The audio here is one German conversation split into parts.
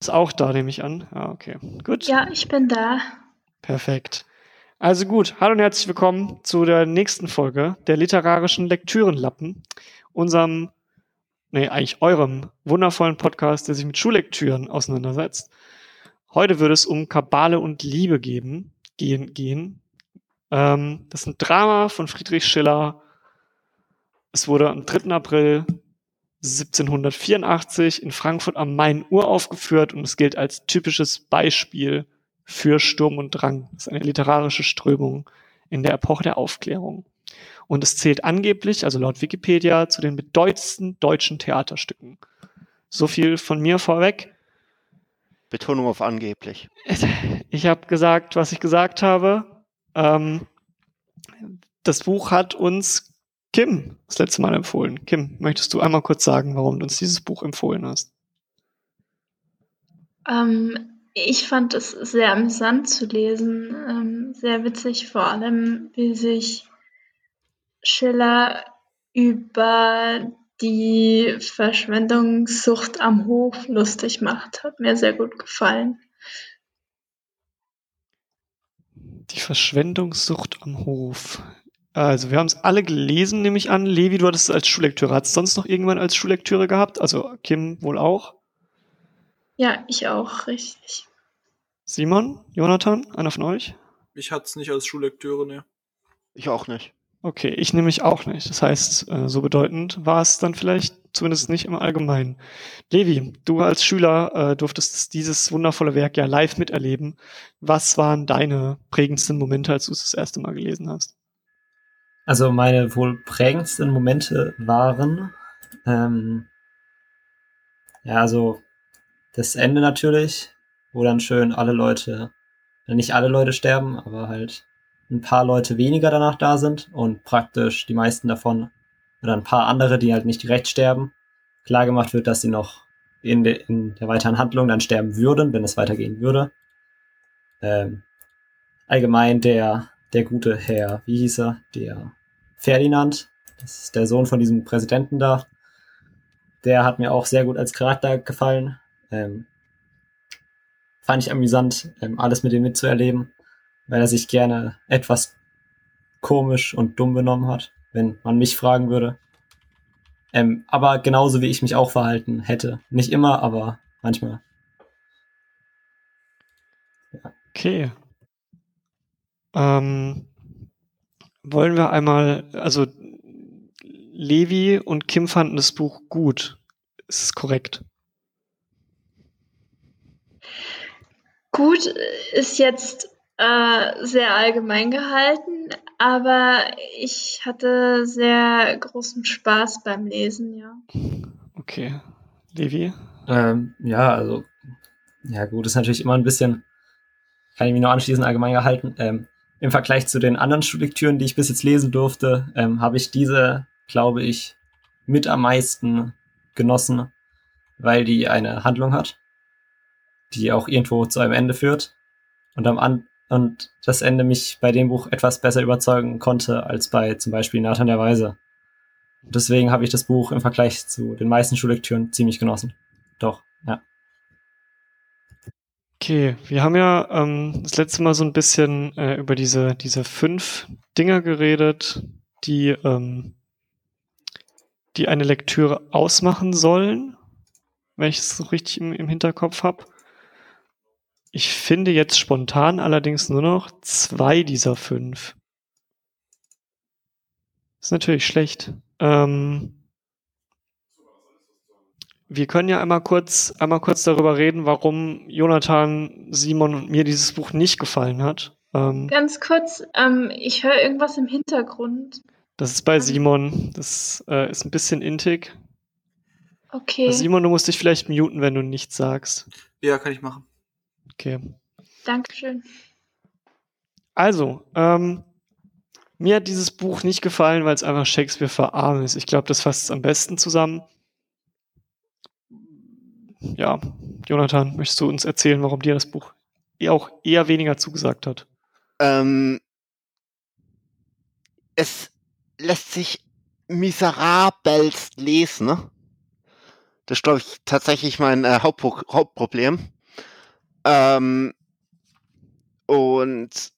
ist auch da, nehme ich an. Ja, okay. Gut. Ja, ich bin da. Perfekt. Also gut, hallo und herzlich willkommen zu der nächsten Folge der literarischen Lektürenlappen, unserem, nee, eigentlich eurem wundervollen Podcast, der sich mit Schullektüren auseinandersetzt. Heute würde es um Kabale und Liebe geben, gehen, gehen. Ähm, das ist ein Drama von Friedrich Schiller. Es wurde am 3. April 1784 in Frankfurt am Main uraufgeführt und es gilt als typisches Beispiel für Sturm und Drang. Das ist eine literarische Strömung in der Epoche der Aufklärung. Und es zählt angeblich, also laut Wikipedia, zu den bedeutendsten deutschen Theaterstücken. So viel von mir vorweg. Betonung auf angeblich. Ich habe gesagt, was ich gesagt habe. Ähm, das Buch hat uns Kim das letzte Mal empfohlen. Kim, möchtest du einmal kurz sagen, warum du uns dieses Buch empfohlen hast? Ähm, ich fand es sehr amüsant zu lesen, ähm, sehr witzig, vor allem wie sich Schiller über die Verschwendungssucht am Hof lustig macht. Hat mir sehr gut gefallen. Die Verschwendungssucht am Hof. Also, wir haben es alle gelesen, nehme ich an. Levi, du hattest es als Schullektüre. Hat es sonst noch irgendwann als Schullektüre gehabt? Also, Kim wohl auch? Ja, ich auch, richtig. Simon, Jonathan, einer von euch? Ich hatte es nicht als Schullektüre, ne. Ich auch nicht. Okay, ich nämlich auch nicht. Das heißt, äh, so bedeutend war es dann vielleicht zumindest nicht im Allgemeinen. Levi, du als Schüler äh, durftest dieses wundervolle Werk ja live miterleben. Was waren deine prägendsten Momente, als du es das erste Mal gelesen hast? Also meine wohl prägendsten Momente waren, ähm, ja, also das Ende natürlich, wo dann schön alle Leute, nicht alle Leute sterben, aber halt ein paar Leute weniger danach da sind und praktisch die meisten davon oder ein paar andere, die halt nicht direkt sterben, klar gemacht wird, dass sie noch in, de, in der weiteren Handlung dann sterben würden, wenn es weitergehen würde. Ähm, allgemein der, der gute Herr, wie hieß er? Der Ferdinand, das ist der Sohn von diesem Präsidenten da. Der hat mir auch sehr gut als Charakter gefallen. Ähm, fand ich amüsant, ähm, alles mit ihm mitzuerleben, weil er sich gerne etwas komisch und dumm benommen hat, wenn man mich fragen würde. Ähm, aber genauso wie ich mich auch verhalten hätte. Nicht immer, aber manchmal. Ja. Okay. Ähm, wollen wir einmal, also Levi und Kim fanden das Buch gut. Ist es korrekt? Gut ist jetzt äh, sehr allgemein gehalten, aber ich hatte sehr großen Spaß beim Lesen, ja. Okay. Levi? Ähm, ja, also, ja gut, ist natürlich immer ein bisschen, kann ich mich nur anschließen, allgemein gehalten. Ähm, im Vergleich zu den anderen Schullektüren, die ich bis jetzt lesen durfte, ähm, habe ich diese, glaube ich, mit am meisten genossen, weil die eine Handlung hat, die auch irgendwo zu einem Ende führt und am An und das Ende mich bei dem Buch etwas besser überzeugen konnte als bei zum Beispiel Nathan der Weise. Deswegen habe ich das Buch im Vergleich zu den meisten Schullektüren ziemlich genossen. Doch, ja. Okay, wir haben ja ähm, das letzte Mal so ein bisschen äh, über diese, diese fünf Dinger geredet, die, ähm, die eine Lektüre ausmachen sollen, wenn ich es so richtig im, im Hinterkopf habe. Ich finde jetzt spontan allerdings nur noch zwei dieser fünf. ist natürlich schlecht. Ähm, wir können ja einmal kurz, einmal kurz darüber reden, warum Jonathan, Simon und mir dieses Buch nicht gefallen hat. Ähm, Ganz kurz, ähm, ich höre irgendwas im Hintergrund. Das ist bei ähm. Simon. Das äh, ist ein bisschen intig. Okay. Also Simon, du musst dich vielleicht muten, wenn du nichts sagst. Ja, kann ich machen. Okay. Dankeschön. Also, ähm, mir hat dieses Buch nicht gefallen, weil es einfach Shakespeare verarmt ist. Ich glaube, das fasst es am besten zusammen ja, Jonathan, möchtest du uns erzählen, warum dir das Buch auch eher weniger zugesagt hat? Ähm, es lässt sich miserabelst lesen. Ne? Das ist, glaube ich, tatsächlich mein äh, Hauptpro Hauptproblem. Ähm, und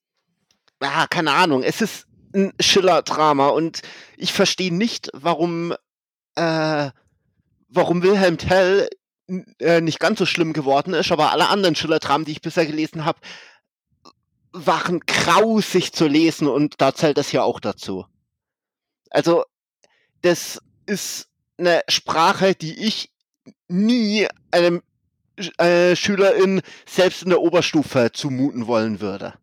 ja, keine Ahnung, es ist ein Schiller-Drama und ich verstehe nicht, warum, äh, warum Wilhelm Tell äh, nicht ganz so schlimm geworden ist, aber alle anderen Schiller-Dramen, die ich bisher gelesen habe, waren grausig zu lesen und da zählt das ja auch dazu. Also, das ist eine Sprache, die ich nie einem äh, Schülerin selbst in der Oberstufe zumuten wollen würde.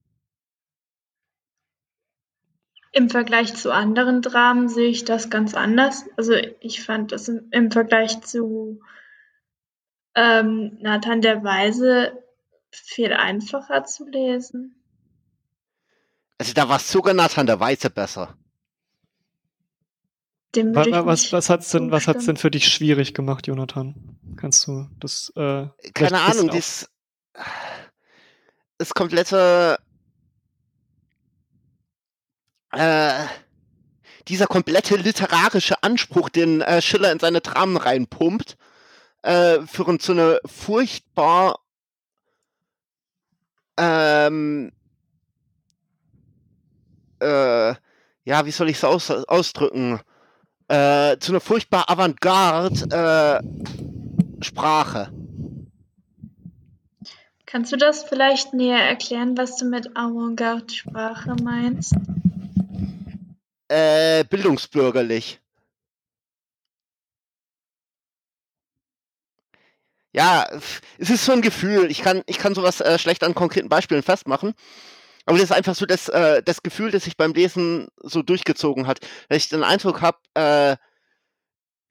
Im Vergleich zu anderen Dramen sehe ich das ganz anders. Also ich fand das im, im Vergleich zu ähm, Nathan der Weise viel einfacher zu lesen. Also da war sogar Nathan der Weise besser. Dem Was, was, was hat's denn, was hat's denn für dich schwierig gemacht, Jonathan? Kannst du das, äh, Keine Ahnung, das, das komplette, äh, dieser komplette literarische Anspruch, den äh, Schiller in seine Dramen reinpumpt, äh, führen zu einer furchtbar ähm, äh, ja, wie soll ich es aus, ausdrücken? Äh, zu einer furchtbar Avantgarde äh, Sprache. Kannst du das vielleicht näher erklären, was du mit Avantgarde-Sprache meinst? Äh, bildungsbürgerlich. Ja, es ist so ein Gefühl. Ich kann, ich kann sowas äh, schlecht an konkreten Beispielen festmachen. Aber das ist einfach so das, äh, das Gefühl, das sich beim Lesen so durchgezogen hat. Dass ich den Eindruck habe, äh,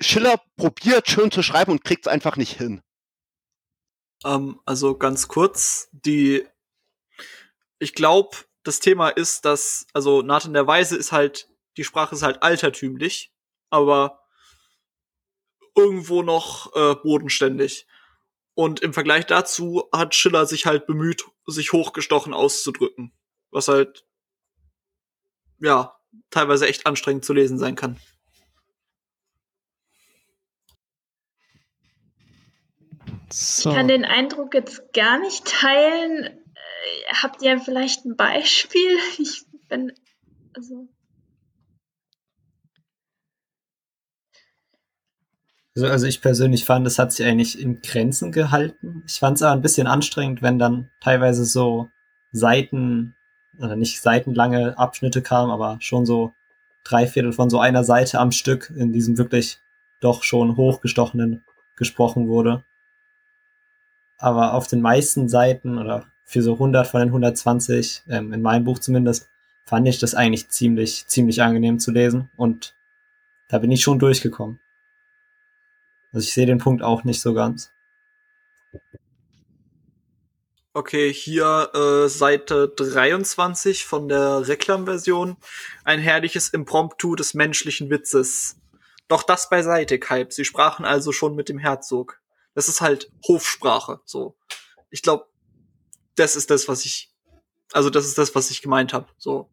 Schiller probiert schön zu schreiben und kriegt es einfach nicht hin. Ähm, also ganz kurz, die, ich glaube, das Thema ist, dass, also Nathan der Weise ist halt, die Sprache ist halt altertümlich, aber irgendwo noch äh, bodenständig. Und im Vergleich dazu hat Schiller sich halt bemüht, sich hochgestochen auszudrücken. Was halt, ja, teilweise echt anstrengend zu lesen sein kann. So. Ich kann den Eindruck jetzt gar nicht teilen. Äh, habt ihr vielleicht ein Beispiel? Ich bin, also, Also, ich persönlich fand, es hat sich eigentlich in Grenzen gehalten. Ich fand es aber ein bisschen anstrengend, wenn dann teilweise so Seiten, oder nicht seitenlange Abschnitte kamen, aber schon so drei Viertel von so einer Seite am Stück in diesem wirklich doch schon hochgestochenen gesprochen wurde. Aber auf den meisten Seiten oder für so 100 von den 120, ähm, in meinem Buch zumindest, fand ich das eigentlich ziemlich, ziemlich angenehm zu lesen und da bin ich schon durchgekommen. Also ich sehe den Punkt auch nicht so ganz. Okay, hier äh, Seite 23 von der Reklamversion. Ein herrliches Impromptu des menschlichen Witzes. Doch das beiseite, Kalb. Sie sprachen also schon mit dem Herzog. Das ist halt Hofsprache, so. Ich glaube, das ist das, was ich, also das ist das, was ich gemeint habe, so.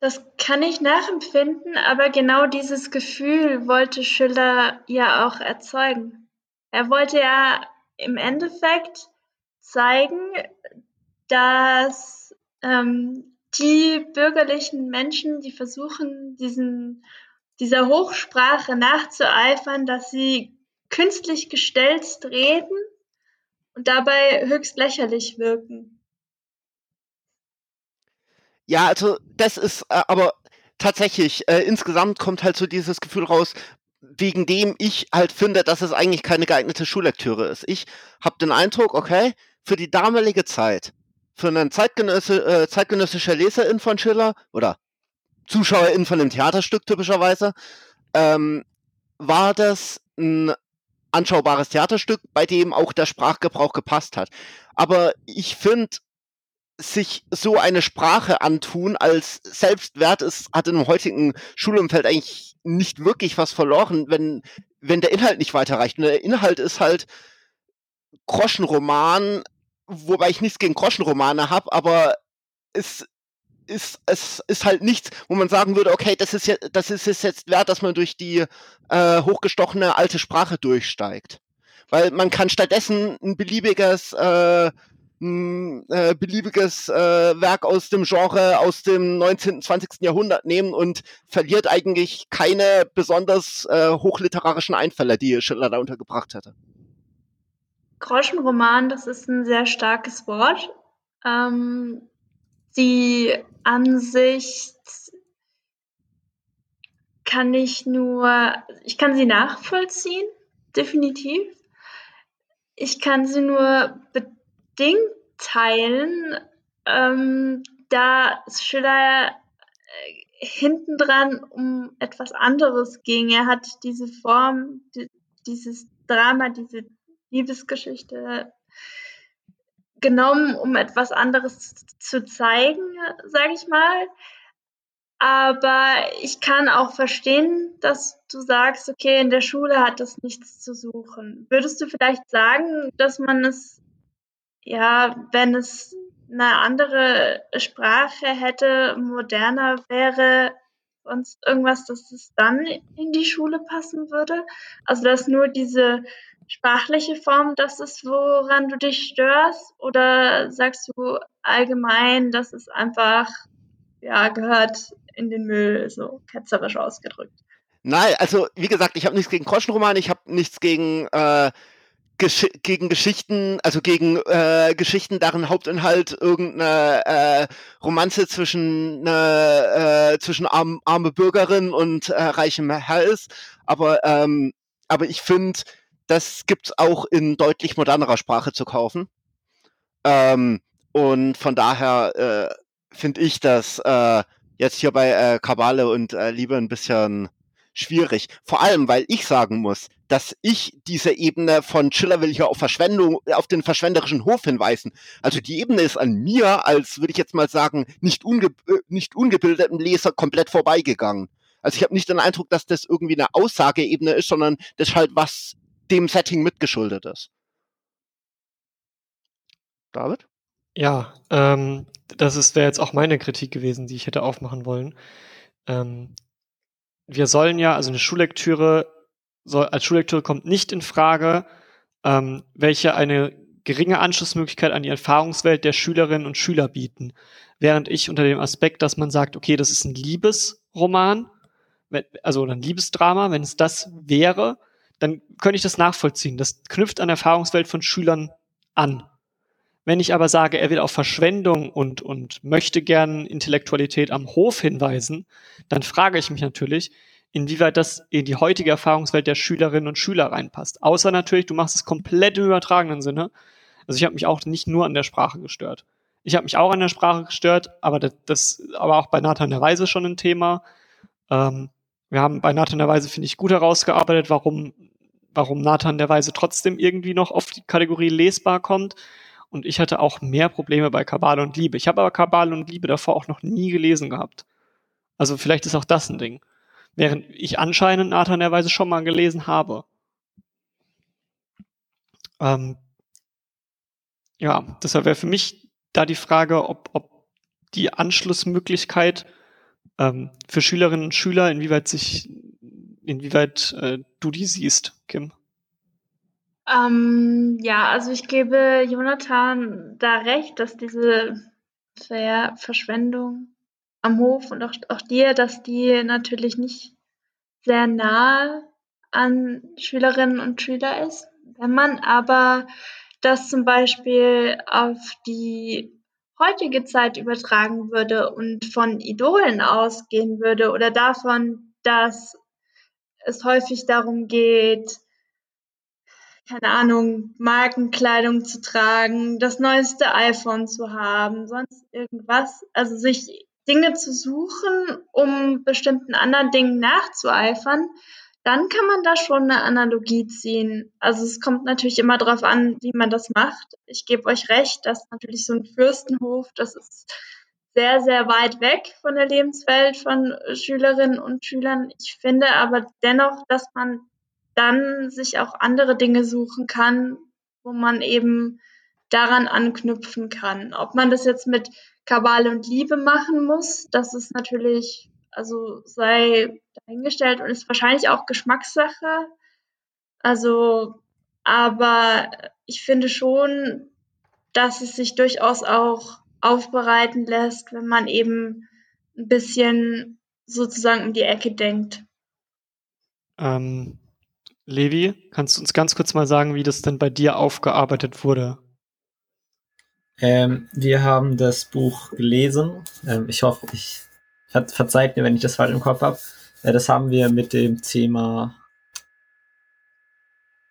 Das kann ich nachempfinden, aber genau dieses Gefühl wollte Schiller ja auch erzeugen. Er wollte ja im Endeffekt zeigen, dass ähm, die bürgerlichen Menschen, die versuchen, diesen, dieser Hochsprache nachzueifern, dass sie künstlich gestelzt reden und dabei höchst lächerlich wirken. Ja, also das ist äh, aber tatsächlich, äh, insgesamt kommt halt so dieses Gefühl raus, wegen dem ich halt finde, dass es eigentlich keine geeignete Schullektüre ist. Ich habe den Eindruck, okay, für die damalige Zeit, für einen Zeitgenösse, äh, zeitgenössischer Leserin von Schiller oder Zuschauerin von dem Theaterstück typischerweise, ähm, war das ein anschaubares Theaterstück, bei dem auch der Sprachgebrauch gepasst hat. Aber ich finde, sich so eine Sprache antun als Selbstwert ist, hat im heutigen Schulumfeld eigentlich nicht wirklich was verloren, wenn, wenn der Inhalt nicht weiterreicht. Und der Inhalt ist halt Groschenroman, wobei ich nichts gegen Groschenromane habe, aber es ist es ist halt nichts, wo man sagen würde, okay, das ist ja, das ist es jetzt wert, dass man durch die äh, hochgestochene alte Sprache durchsteigt. Weil man kann stattdessen ein beliebiges äh, ein äh, beliebiges äh, Werk aus dem Genre aus dem 19., 20. Jahrhundert nehmen und verliert eigentlich keine besonders äh, hochliterarischen Einfälle, die Schiller da untergebracht hätte. Groschenroman, das ist ein sehr starkes Wort. Ähm, die Ansicht kann ich nur, ich kann sie nachvollziehen, definitiv. Ich kann sie nur bedingt teilen, ähm, da Schiller äh, hintendran um etwas anderes ging. Er hat diese Form, die, dieses Drama, diese Liebesgeschichte genommen, um etwas anderes zu zeigen, sage ich mal. Aber ich kann auch verstehen, dass du sagst, okay, in der Schule hat das nichts zu suchen. Würdest du vielleicht sagen, dass man es, ja, wenn es eine andere Sprache hätte, moderner wäre, sonst irgendwas, dass es dann in die Schule passen würde? Also, dass nur diese sprachliche Form das ist, woran du dich störst? Oder sagst du allgemein, dass es einfach, ja, gehört in den Müll, so ketzerisch ausgedrückt? Nein, also wie gesagt, ich habe nichts gegen Groschenroman, ich habe nichts gegen äh, Gesch gegen Geschichten, also gegen äh, Geschichten, deren Hauptinhalt irgendeine äh, Romanze zwischen äh, zwischen arm, arme Bürgerin und äh, reichem Herr ist. Aber ähm, aber ich finde, das gibt's auch in deutlich modernerer Sprache zu kaufen. Ähm, und von daher äh, finde ich das äh, jetzt hier bei äh, Kabale und äh, Liebe ein bisschen schwierig. Vor allem, weil ich sagen muss, dass ich diese Ebene von Schiller will hier auf Verschwendung, auf den verschwenderischen Hof hinweisen. Also die Ebene ist an mir, als würde ich jetzt mal sagen, nicht, unge äh, nicht ungebildeten Leser komplett vorbeigegangen. Also ich habe nicht den Eindruck, dass das irgendwie eine Aussageebene ist, sondern das halt was dem Setting mitgeschuldet ist. David? Ja, ähm, das wäre jetzt auch meine Kritik gewesen, die ich hätte aufmachen wollen. Ähm, wir sollen ja, also eine Schullektüre soll, als Schullektüre kommt nicht in Frage, ähm, welche eine geringe Anschlussmöglichkeit an die Erfahrungswelt der Schülerinnen und Schüler bieten. Während ich unter dem Aspekt, dass man sagt, okay, das ist ein Liebesroman, also ein Liebesdrama, wenn es das wäre, dann könnte ich das nachvollziehen. Das knüpft an Erfahrungswelt von Schülern an. Wenn ich aber sage, er will auf Verschwendung und, und möchte gern Intellektualität am Hof hinweisen, dann frage ich mich natürlich, inwieweit das in die heutige Erfahrungswelt der Schülerinnen und Schüler reinpasst. Außer natürlich, du machst es komplett im übertragenen Sinne. Also ich habe mich auch nicht nur an der Sprache gestört. Ich habe mich auch an der Sprache gestört, aber das, das aber auch bei Nathan der Weise schon ein Thema. Ähm, wir haben bei Nathan der Weise, finde ich, gut herausgearbeitet, warum, warum Nathan der Weise trotzdem irgendwie noch auf die Kategorie lesbar kommt. Und ich hatte auch mehr Probleme bei Kabale und Liebe. Ich habe aber Kabale und Liebe davor auch noch nie gelesen gehabt. Also vielleicht ist auch das ein Ding. Während ich anscheinend Nathan der Weise schon mal gelesen habe. Ähm, ja, deshalb wäre für mich da die Frage, ob, ob die Anschlussmöglichkeit ähm, für Schülerinnen und Schüler, inwieweit sich, inwieweit äh, du die siehst, Kim? Ähm, ja, also ich gebe Jonathan da recht, dass diese Ver Verschwendung am Hof und auch, auch dir, dass die natürlich nicht sehr nah an Schülerinnen und Schüler ist. Wenn man aber das zum Beispiel auf die heutige Zeit übertragen würde und von Idolen ausgehen würde oder davon, dass es häufig darum geht, keine Ahnung, Markenkleidung zu tragen, das neueste iPhone zu haben, sonst irgendwas. Also sich Dinge zu suchen, um bestimmten anderen Dingen nachzueifern, dann kann man da schon eine Analogie ziehen. Also es kommt natürlich immer darauf an, wie man das macht. Ich gebe euch recht, dass natürlich so ein Fürstenhof, das ist sehr, sehr weit weg von der Lebenswelt von Schülerinnen und Schülern. Ich finde aber dennoch, dass man dann sich auch andere Dinge suchen kann, wo man eben daran anknüpfen kann. Ob man das jetzt mit Kabale und Liebe machen muss, das ist natürlich, also sei dahingestellt und ist wahrscheinlich auch Geschmackssache. Also, aber ich finde schon, dass es sich durchaus auch aufbereiten lässt, wenn man eben ein bisschen sozusagen um die Ecke denkt. Ähm, Levi, kannst du uns ganz kurz mal sagen, wie das denn bei dir aufgearbeitet wurde? Ähm, wir haben das Buch gelesen. Ähm, ich hoffe, ich ver verzeiht mir, wenn ich das falsch im Kopf habe. Äh, das haben wir mit dem Thema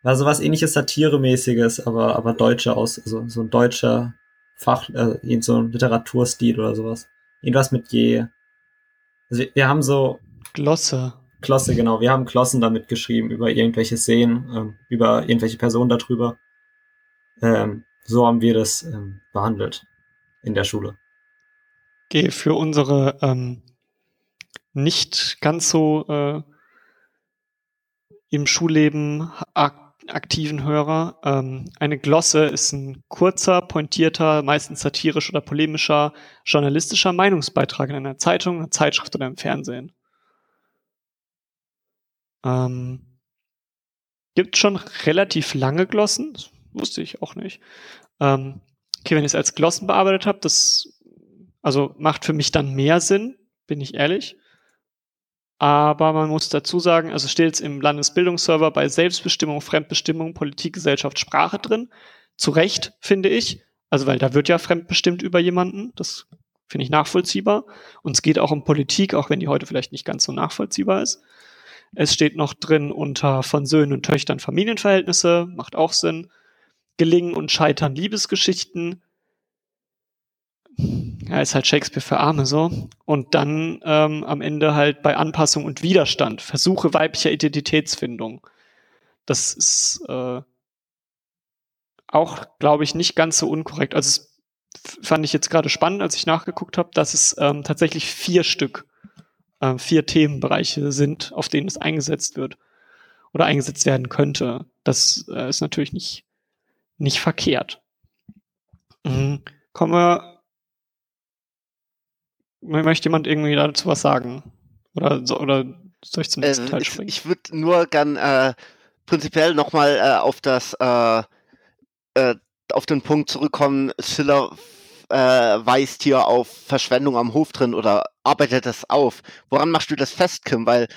war so was ähnliches Satiremäßiges, aber, aber deutscher aus, also so ein deutscher Fach, äh, so ein Literaturstil oder sowas. Irgendwas mit je. Also wir, wir haben so. Glosse. Klosse, genau. Wir haben Klossen damit geschrieben über irgendwelche Szenen, ähm, über irgendwelche Personen darüber. Ähm, so haben wir das ähm, behandelt in der Schule. Okay, für unsere ähm, nicht ganz so äh, im Schulleben ak aktiven Hörer. Ähm, eine Glosse ist ein kurzer, pointierter, meistens satirisch oder polemischer, journalistischer Meinungsbeitrag in einer Zeitung, einer Zeitschrift oder im Fernsehen. Ähm, gibt schon relativ lange Glossen, wusste ich auch nicht. Ähm, okay, wenn ich es als Glossen bearbeitet habe, das also macht für mich dann mehr Sinn, bin ich ehrlich. Aber man muss dazu sagen, also steht es im Landesbildungsserver bei Selbstbestimmung, Fremdbestimmung, Politik, Gesellschaft, Sprache drin. Zu Recht, finde ich. Also, weil da wird ja fremdbestimmt über jemanden. Das finde ich nachvollziehbar. Und es geht auch um Politik, auch wenn die heute vielleicht nicht ganz so nachvollziehbar ist. Es steht noch drin unter von Söhnen und Töchtern Familienverhältnisse, macht auch Sinn. Gelingen und Scheitern Liebesgeschichten, ja, ist halt Shakespeare für Arme so. Und dann ähm, am Ende halt bei Anpassung und Widerstand, Versuche weiblicher Identitätsfindung. Das ist äh, auch, glaube ich, nicht ganz so unkorrekt. Also es fand ich jetzt gerade spannend, als ich nachgeguckt habe, dass es ähm, tatsächlich vier Stück, äh, vier Themenbereiche sind, auf denen es eingesetzt wird oder eingesetzt werden könnte. Das äh, ist natürlich nicht, nicht verkehrt. Mhm. Kommen wir Möchte jemand irgendwie dazu was sagen? Oder, oder soll ich zum nächsten äh, Teil springen? Ich, ich würde nur gern äh, prinzipiell nochmal äh, auf das äh, äh, auf den Punkt zurückkommen, Schiller äh, weist hier auf Verschwendung am Hof drin oder arbeitet das auf. Woran machst du das fest, Kim? Weil,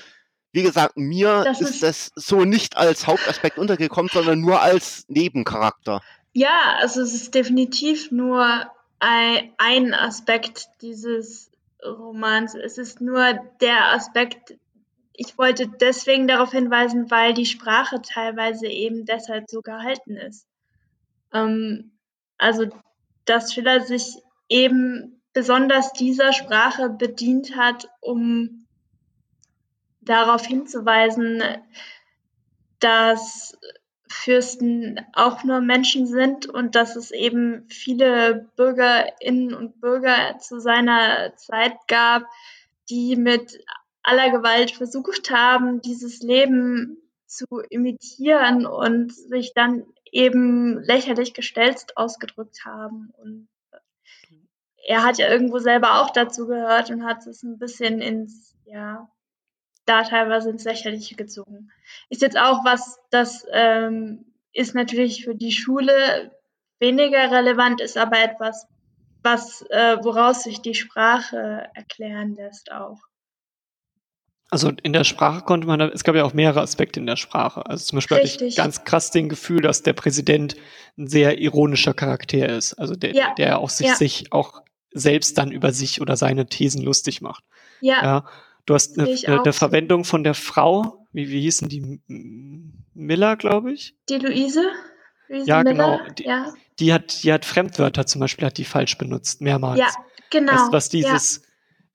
wie gesagt, mir das ist, ist das so nicht als Hauptaspekt untergekommen, sondern nur als Nebencharakter. Ja, also es ist definitiv nur ein, Aspekt dieses Romans. Es ist nur der Aspekt, ich wollte deswegen darauf hinweisen, weil die Sprache teilweise eben deshalb so gehalten ist. Ähm, also, dass Schiller sich eben besonders dieser Sprache bedient hat, um darauf hinzuweisen, dass Fürsten auch nur Menschen sind und dass es eben viele Bürgerinnen und Bürger zu seiner Zeit gab, die mit aller Gewalt versucht haben, dieses Leben zu imitieren und sich dann eben lächerlich gestelzt ausgedrückt haben. Und er hat ja irgendwo selber auch dazu gehört und hat es ein bisschen ins, ja, da teilweise ins Lächerliche gezogen. Ist jetzt auch was, das ähm, ist natürlich für die Schule weniger relevant, ist aber etwas, was, äh, woraus sich die Sprache erklären lässt auch. Also in der Sprache konnte man, es gab ja auch mehrere Aspekte in der Sprache. Also zum Beispiel Richtig. hatte ich ganz krass den Gefühl, dass der Präsident ein sehr ironischer Charakter ist. Also der, ja. der auch sich, ja. sich auch selbst dann über sich oder seine Thesen lustig macht. Ja. ja. Du hast eine, eine, eine Verwendung von der Frau, wie, wie hießen die? Miller, glaube ich. Die Luise? Luise ja, Miller? genau. Die, ja. die, hat, die hat Fremdwörter zum Beispiel, hat die falsch benutzt, mehrmals. Ja, genau. Was, was dieses,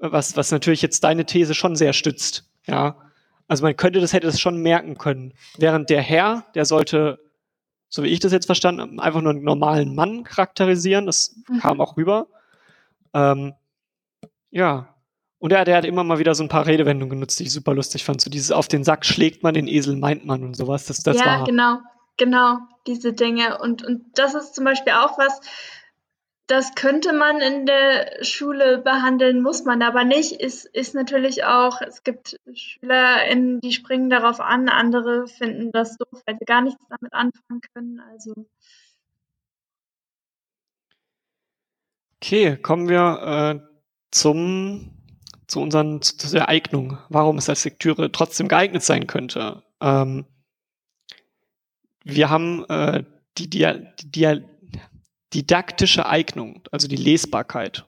ja. was, was natürlich jetzt deine These schon sehr stützt. Ja. Also man könnte das, hätte das schon merken können. Während der Herr, der sollte, so wie ich das jetzt verstanden einfach nur einen normalen Mann charakterisieren. Das mhm. kam auch rüber. Ähm, ja, und er, der hat immer mal wieder so ein paar Redewendungen genutzt, die ich super lustig fand. So dieses auf den Sack schlägt man, den Esel meint man und sowas. Das, das ja, war, genau. genau, diese Dinge. Und, und das ist zum Beispiel auch was, das könnte man in der Schule behandeln, muss man aber nicht. Ist, ist natürlich auch, es gibt SchülerInnen, die springen darauf an, andere finden das doof, weil sie gar nichts damit anfangen können. Also. Okay, kommen wir äh, zum, zu unseren, zu, zu der Eignung, warum es als Lektüre trotzdem geeignet sein könnte. Ähm, wir haben äh, die, die, die, didaktische Eignung, also die Lesbarkeit.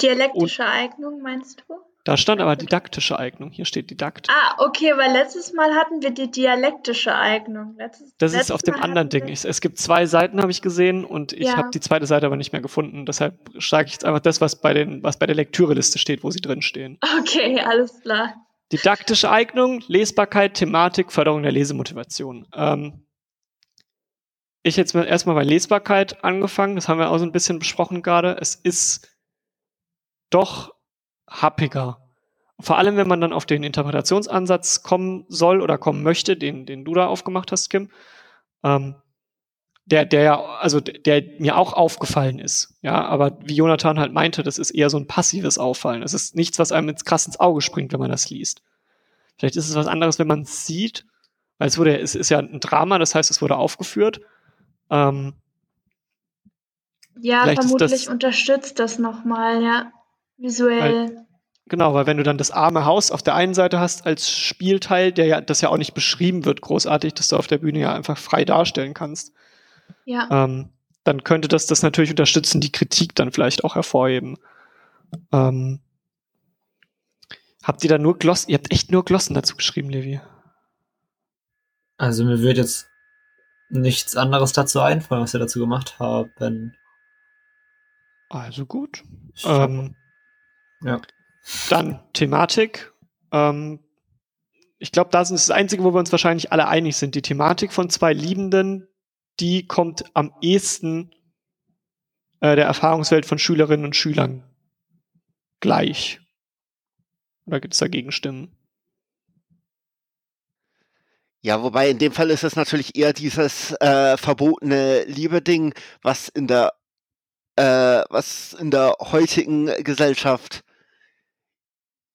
Dialektische Und Eignung meinst du? Da stand aber didaktische Eignung. Hier steht Didakt. Ah, okay, weil letztes Mal hatten wir die dialektische Eignung. Letztes, das ist auf dem Mal anderen Ding. Es, es, gibt zwei Seiten, habe ich gesehen, und ich ja. habe die zweite Seite aber nicht mehr gefunden. Deshalb sage ich jetzt einfach das, was bei, den, was bei der Lektüreliste steht, wo sie drin stehen. Okay, alles klar. Didaktische Eignung, Lesbarkeit, Thematik, Förderung der Lesemotivation. Ähm, ich jetzt erstmal bei Lesbarkeit angefangen. Das haben wir auch so ein bisschen besprochen gerade. Es ist doch happiger. Vor allem, wenn man dann auf den Interpretationsansatz kommen soll oder kommen möchte, den, den du da aufgemacht hast, Kim. Ähm, der, der ja, also der mir auch aufgefallen ist. Ja, aber wie Jonathan halt meinte, das ist eher so ein passives Auffallen. Es ist nichts, was einem ins krass ins Auge springt, wenn man das liest. Vielleicht ist es was anderes, wenn man es sieht, weil es wurde, es ist ja ein Drama, das heißt, es wurde aufgeführt ähm, ja, vermutlich das, unterstützt das nochmal, ja, visuell. Weil, genau, weil wenn du dann das arme Haus auf der einen Seite hast als Spielteil, der ja, das ja auch nicht beschrieben wird, großartig, dass du auf der Bühne ja einfach frei darstellen kannst. Ja. Ähm, dann könnte das das natürlich unterstützen, die Kritik dann vielleicht auch hervorheben. Ähm, habt ihr da nur Glossen? Ihr habt echt nur Glossen dazu geschrieben, Levi. Also mir wird jetzt nichts anderes dazu einfallen, was wir dazu gemacht haben. Also gut. Ähm, ja. Dann Thematik. Ähm, ich glaube, das ist das Einzige, wo wir uns wahrscheinlich alle einig sind. Die Thematik von zwei Liebenden, die kommt am ehesten äh, der Erfahrungswelt von Schülerinnen und Schülern gleich. Oder gibt es dagegen Stimmen? Ja, wobei in dem Fall ist es natürlich eher dieses äh, verbotene Liebe-Ding, was in der äh, was in der heutigen Gesellschaft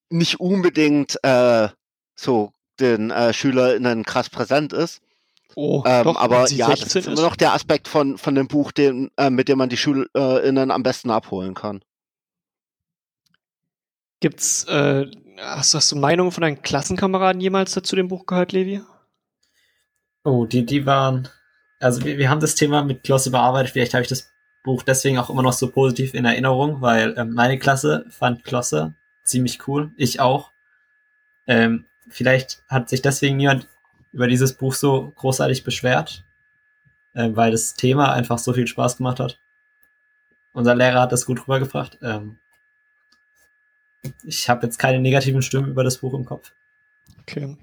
nicht unbedingt äh, so den äh, SchülerInnen krass präsent ist. Oh, ähm, doch, aber ja, das ist immer noch der Aspekt von, von dem Buch, den, äh, mit dem man die SchülerInnen am besten abholen kann. Gibt's, äh, hast, hast du Meinungen von deinen Klassenkameraden jemals zu dem Buch gehört, Levi? Oh, die, die waren. Also wir, wir haben das Thema mit Klosse bearbeitet. Vielleicht habe ich das Buch deswegen auch immer noch so positiv in Erinnerung, weil ähm, meine Klasse fand Klosse ziemlich cool. Ich auch. Ähm, vielleicht hat sich deswegen niemand über dieses Buch so großartig beschwert, äh, weil das Thema einfach so viel Spaß gemacht hat. Unser Lehrer hat das gut rübergebracht. Ähm, ich habe jetzt keine negativen Stimmen über das Buch im Kopf. Okay.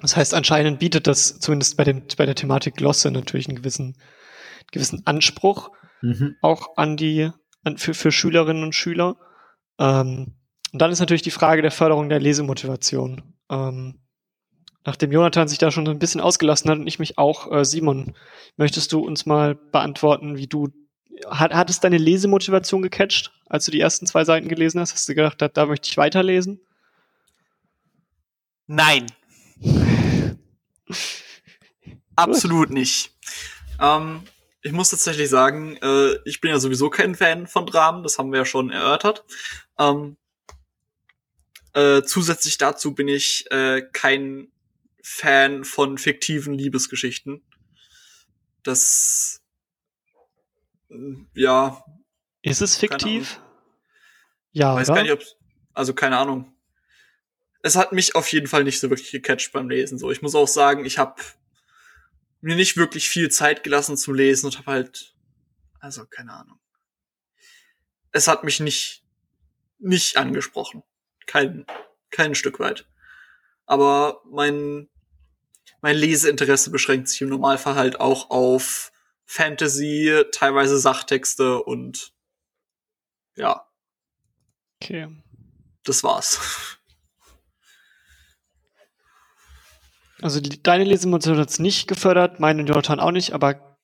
Das heißt, anscheinend bietet das zumindest bei, dem, bei der Thematik Glosse natürlich einen gewissen, gewissen Anspruch mhm. auch an die, an, für, für Schülerinnen und Schüler. Ähm, und dann ist natürlich die Frage der Förderung der Lesemotivation. Ähm, nachdem Jonathan sich da schon ein bisschen ausgelassen hat und ich mich auch, äh, Simon, möchtest du uns mal beantworten, wie du, hat, hat es deine Lesemotivation gecatcht, als du die ersten zwei Seiten gelesen hast? Hast du gedacht, da, da möchte ich weiterlesen? Nein. Absolut nicht. Ähm, ich muss tatsächlich sagen, äh, ich bin ja sowieso kein Fan von Dramen, das haben wir ja schon erörtert. Ähm, äh, zusätzlich dazu bin ich äh, kein Fan von fiktiven Liebesgeschichten. Das ja. Ist es fiktiv? Ja. Weiß oder? gar nicht, ob also keine Ahnung es hat mich auf jeden Fall nicht so wirklich gecatcht beim Lesen. So, ich muss auch sagen, ich habe mir nicht wirklich viel Zeit gelassen zum Lesen und habe halt, also keine Ahnung. Es hat mich nicht nicht angesprochen, kein kein Stück weit. Aber mein mein Leseinteresse beschränkt sich im Normalfall halt auch auf Fantasy, teilweise Sachtexte und ja. Okay. Das war's. Also die, deine Lesemotivation hat es nicht gefördert, meine Jonathan auch nicht, aber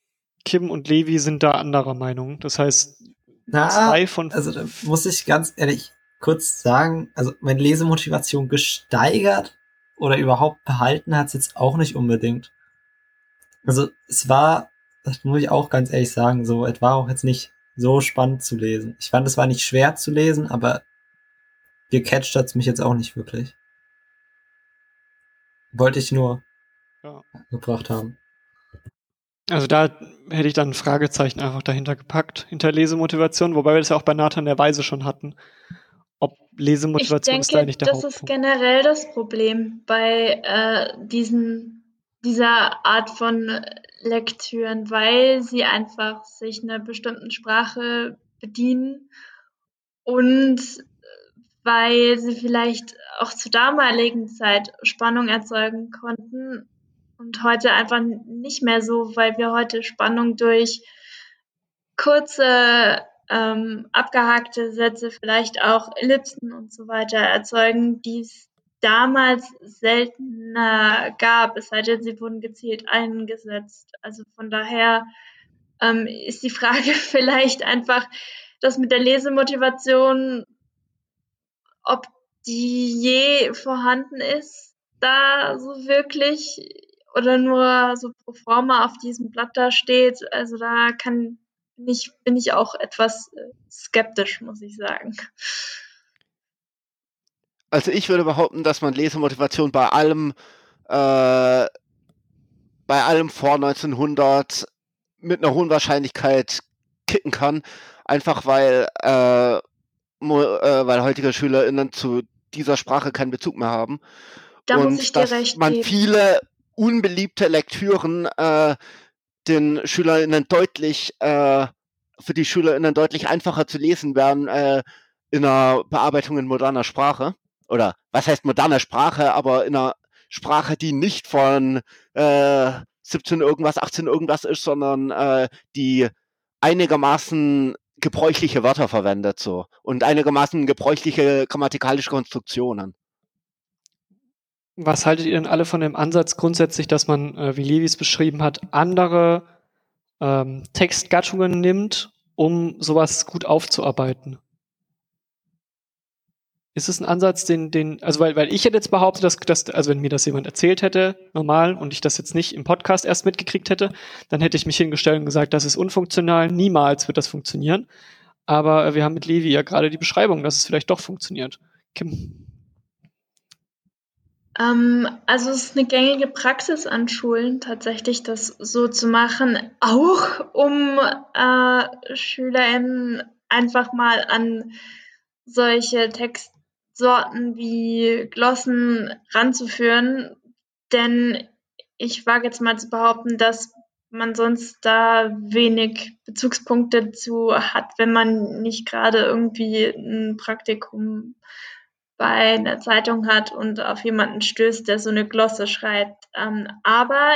Kim und Levi sind da anderer Meinung. Das heißt, Na, zwei von also da muss ich ganz ehrlich kurz sagen, also meine Lesemotivation gesteigert oder überhaupt behalten hat es jetzt auch nicht unbedingt. Also es war, das muss ich auch ganz ehrlich sagen, so, es war auch jetzt nicht so spannend zu lesen. Ich fand, es war nicht schwer zu lesen, aber gecatcht hat's mich jetzt auch nicht wirklich. Wollte ich nur Ja. gebracht haben. Also da hätte ich dann ein Fragezeichen einfach dahinter gepackt, hinter Lesemotivation, wobei wir das ja auch bei Nathan der Weise schon hatten. Ob Ich Lesemotivation ist da nicht der das ist Hauptpunkt. generell das Problem bei äh, diesen, dieser Art von Lektüren, weil sie einfach sich einer bestimmten Sprache bedienen und weil sie vielleicht auch zur damaligen Zeit Spannung erzeugen konnten und heute einfach nicht mehr so, weil wir heute Spannung durch kurze ähm, abgehakte Sätze, vielleicht auch Ellipsen und so weiter erzeugen, die es damals seltener gab, es sei denn, sie wurden gezielt eingesetzt. Also von daher ähm, ist die Frage vielleicht einfach, das mit der Lesemotivation, ob die je vorhanden ist, da so wirklich oder nur so pro forma auf diesem Blatt da steht. Also da kann bin ich, bin ich auch etwas äh, skeptisch, muss ich sagen. Also ich würde behaupten, dass man Lesemotivation bei allem, äh, bei allem vor 1900 mit einer hohen Wahrscheinlichkeit kicken kann, einfach weil, äh, äh, weil heutige SchülerInnen zu dieser Sprache keinen Bezug mehr haben. Da und muss ich dir dass recht man geben. viele unbeliebte Lektüren äh, den SchülerInnen deutlich, äh, für die SchülerInnen deutlich einfacher zu lesen wären äh, in einer Bearbeitung in moderner Sprache. Oder was heißt moderner Sprache, aber in einer Sprache, die nicht von äh, 17 irgendwas, 18 irgendwas ist, sondern äh, die einigermaßen gebräuchliche Wörter verwendet so und einigermaßen gebräuchliche grammatikalische Konstruktionen. Was haltet ihr denn alle von dem Ansatz grundsätzlich, dass man, äh, wie Levi es beschrieben hat, andere ähm, Textgattungen nimmt, um sowas gut aufzuarbeiten? Ist es ein Ansatz, den, den, also weil, weil ich hätte jetzt behauptet, dass, dass, also wenn mir das jemand erzählt hätte, normal, und ich das jetzt nicht im Podcast erst mitgekriegt hätte, dann hätte ich mich hingestellt und gesagt, das ist unfunktional, niemals wird das funktionieren. Aber wir haben mit Levi ja gerade die Beschreibung, dass es vielleicht doch funktioniert. Kim. Ähm, also es ist eine gängige Praxis an Schulen, tatsächlich das so zu machen, auch um äh, SchülerInnen einfach mal an solche Textsorten wie Glossen ranzuführen. Denn ich wage jetzt mal zu behaupten, dass man sonst da wenig Bezugspunkte zu hat, wenn man nicht gerade irgendwie ein Praktikum bei einer Zeitung hat und auf jemanden stößt, der so eine Glosse schreibt. Ähm, aber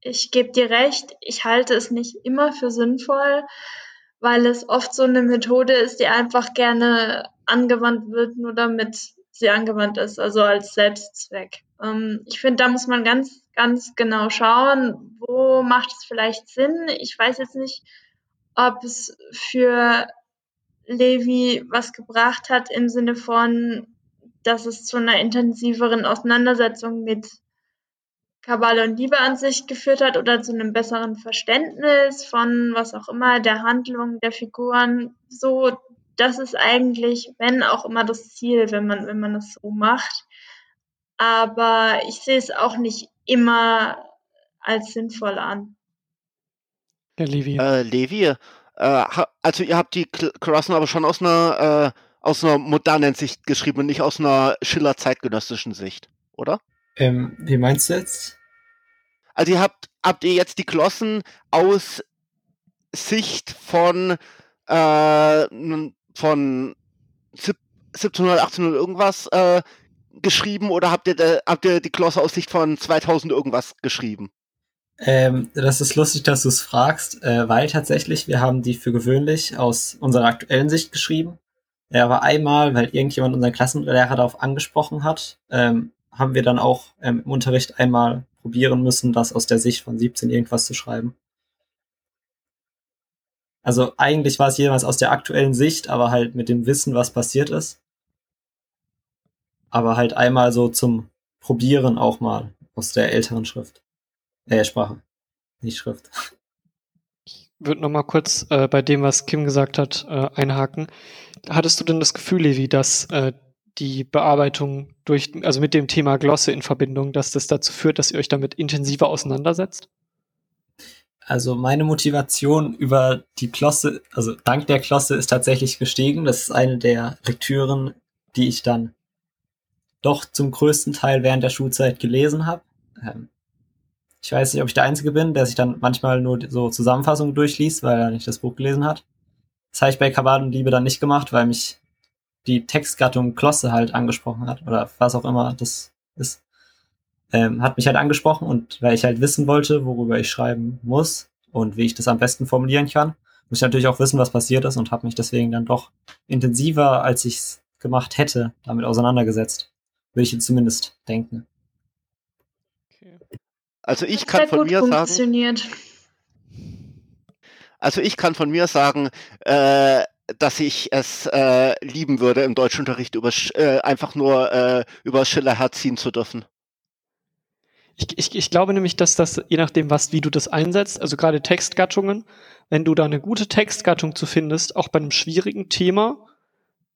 ich gebe dir recht, ich halte es nicht immer für sinnvoll, weil es oft so eine Methode ist, die einfach gerne angewandt wird, nur damit sie angewandt ist, also als Selbstzweck. Ähm, ich finde, da muss man ganz, ganz genau schauen, wo macht es vielleicht Sinn. Ich weiß jetzt nicht, ob es für Levi was gebracht hat im Sinne von, dass es zu einer intensiveren Auseinandersetzung mit Kabale und Liebe an sich geführt hat oder zu einem besseren Verständnis von was auch immer, der Handlung der Figuren. So, das ist eigentlich, wenn auch immer das Ziel, wenn man, wenn man das so macht. Aber ich sehe es auch nicht immer als sinnvoll an. Der Levi. Äh, Levi, äh, also ihr habt die Kl- Klassen aber schon aus einer, äh, aus einer modernen Sicht geschrieben und nicht aus einer Schiller-zeitgenössischen Sicht, oder? Ähm, wie meinst du jetzt? Also ihr habt, habt ihr jetzt die Glossen aus Sicht von, äh, von sieb- 1700, 1800 irgendwas äh, geschrieben oder habt ihr, de, habt ihr die Glosse aus Sicht von 2000 irgendwas geschrieben? Ähm, das ist lustig, dass du es fragst, äh, weil tatsächlich wir haben die für gewöhnlich aus unserer aktuellen Sicht geschrieben. Ja, aber einmal, weil irgendjemand unseren Klassenlehrer darauf angesprochen hat, ähm, haben wir dann auch ähm, im Unterricht einmal probieren müssen, das aus der Sicht von 17 irgendwas zu schreiben. Also eigentlich war es jemals aus der aktuellen Sicht, aber halt mit dem Wissen, was passiert ist. Aber halt einmal so zum Probieren auch mal aus der älteren Schrift. Äh, Sprache. Nicht Schrift. Würde noch mal kurz äh, bei dem, was Kim gesagt hat, äh, einhaken. Hattest du denn das Gefühl, Levi, dass äh, die Bearbeitung durch, also mit dem Thema Glosse in Verbindung, dass das dazu führt, dass ihr euch damit intensiver auseinandersetzt? Also meine Motivation über die Klosse, also dank der Klosse ist tatsächlich gestiegen. Das ist eine der Lektüren, die ich dann doch zum größten Teil während der Schulzeit gelesen habe. Ähm, ich weiß nicht, ob ich der Einzige bin, der sich dann manchmal nur so Zusammenfassungen durchliest, weil er nicht das Buch gelesen hat. Das habe ich bei Kabal und Liebe dann nicht gemacht, weil mich die Textgattung Klosse halt angesprochen hat oder was auch immer das ist. Ähm, hat mich halt angesprochen und weil ich halt wissen wollte, worüber ich schreiben muss und wie ich das am besten formulieren kann, muss ich natürlich auch wissen, was passiert ist und habe mich deswegen dann doch intensiver, als ich es gemacht hätte, damit auseinandergesetzt. Würde ich jetzt zumindest denken. Also ich kann von mir sagen. Also ich kann von mir sagen, äh, dass ich es äh, lieben würde, im Deutschunterricht über, äh, einfach nur äh, über Schiller herziehen zu dürfen. Ich, ich, ich glaube nämlich, dass das, je nachdem, was, wie du das einsetzt, also gerade Textgattungen, wenn du da eine gute Textgattung zu findest, auch bei einem schwierigen Thema,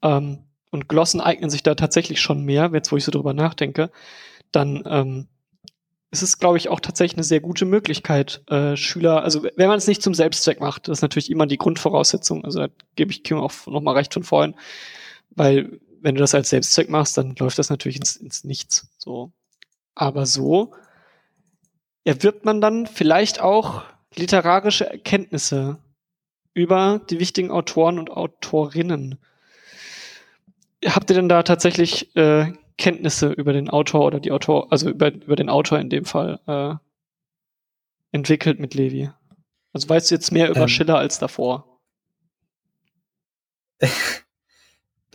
ähm, und Glossen eignen sich da tatsächlich schon mehr, jetzt wo ich so drüber nachdenke, dann ähm, ist es, glaube ich, auch tatsächlich eine sehr gute Möglichkeit, äh, Schüler, also wenn man es nicht zum Selbstzweck macht, das ist natürlich immer die Grundvoraussetzung, also da gebe ich Kim auch nochmal recht von vorhin, weil wenn du das als Selbstzweck machst, dann läuft das natürlich ins, ins Nichts. So. Aber so erwirbt man dann vielleicht auch literarische Erkenntnisse über die wichtigen Autoren und Autorinnen. Habt ihr denn da tatsächlich äh, Kenntnisse über den Autor oder die Autor, also über, über den Autor in dem Fall, äh, entwickelt mit Levi? Also weißt du jetzt mehr über ähm. Schiller als davor?